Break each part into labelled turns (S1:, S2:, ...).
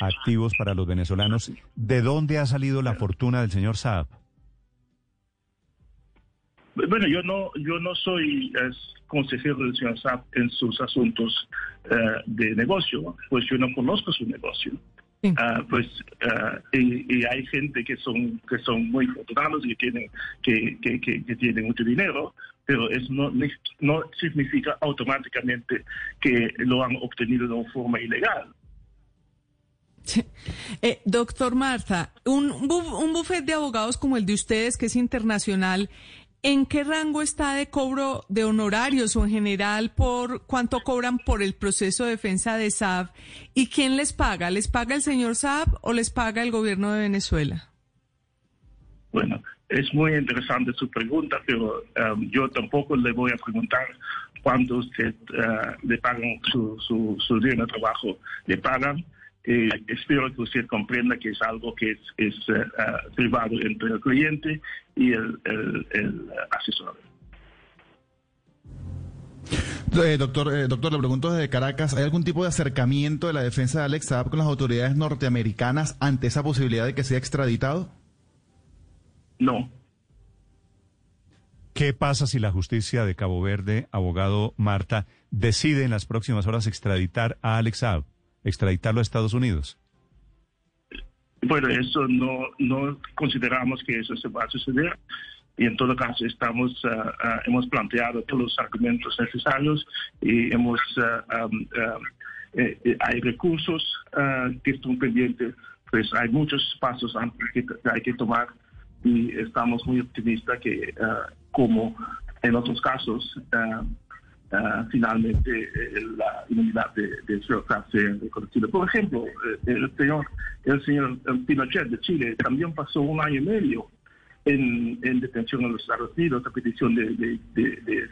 S1: activos para los venezolanos, ¿de dónde ha salido la fortuna del señor Saab?
S2: Bueno, yo no, yo no soy es, consejero del señor Saab en sus asuntos eh, de negocio, pues yo no conozco su negocio. Ah, pues ah, y, y, hay gente que son que son muy afortunados y que tienen que, que, que, que tienen mucho dinero pero eso no, no significa automáticamente que lo han obtenido de una forma ilegal.
S3: Eh, doctor Marta, un, un bufete de abogados como el de ustedes, que es internacional, ¿en qué rango está de cobro de honorarios o en general por cuánto cobran por el proceso de defensa de SAB? ¿Y quién les paga? ¿Les paga el señor SAB o les paga el gobierno de Venezuela?
S2: Bueno, es muy interesante su pregunta, pero um, yo tampoco le voy a preguntar cuánto usted uh, le pagan su, su, su día de trabajo. Le pagan eh, espero que usted comprenda que es algo que es, es uh, privado entre el cliente y el, el, el asesor.
S4: Eh, doctor, eh, doctor, le pregunto desde Caracas, ¿hay algún tipo de acercamiento de la defensa de Alex Saab con las autoridades norteamericanas ante esa posibilidad de que sea extraditado?
S2: No.
S1: ¿Qué pasa si la justicia de Cabo Verde, abogado Marta, decide en las próximas horas extraditar a Alex Saab? Extraditarlo a Estados Unidos?
S2: Bueno, eso no, no consideramos que eso se va a suceder y en todo caso estamos uh, hemos planteado todos los argumentos necesarios y hemos uh, um, eh, hay recursos que están pendientes pues hay muchos pasos que hay que tomar y estamos muy optimistas que como en otros casos Uh, finalmente eh, la inmunidad de, de sea reconocida. Por ejemplo, eh, el señor, el señor Pinochet de Chile también pasó un año y medio en, en detención en los Estados Unidos a petición de,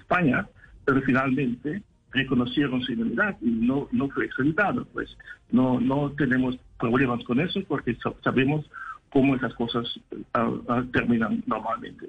S2: España, pero finalmente reconocieron su inmunidad y no, fue extraditado. Pues no, no tenemos problemas con eso porque sabemos cómo esas cosas uh, terminan normalmente.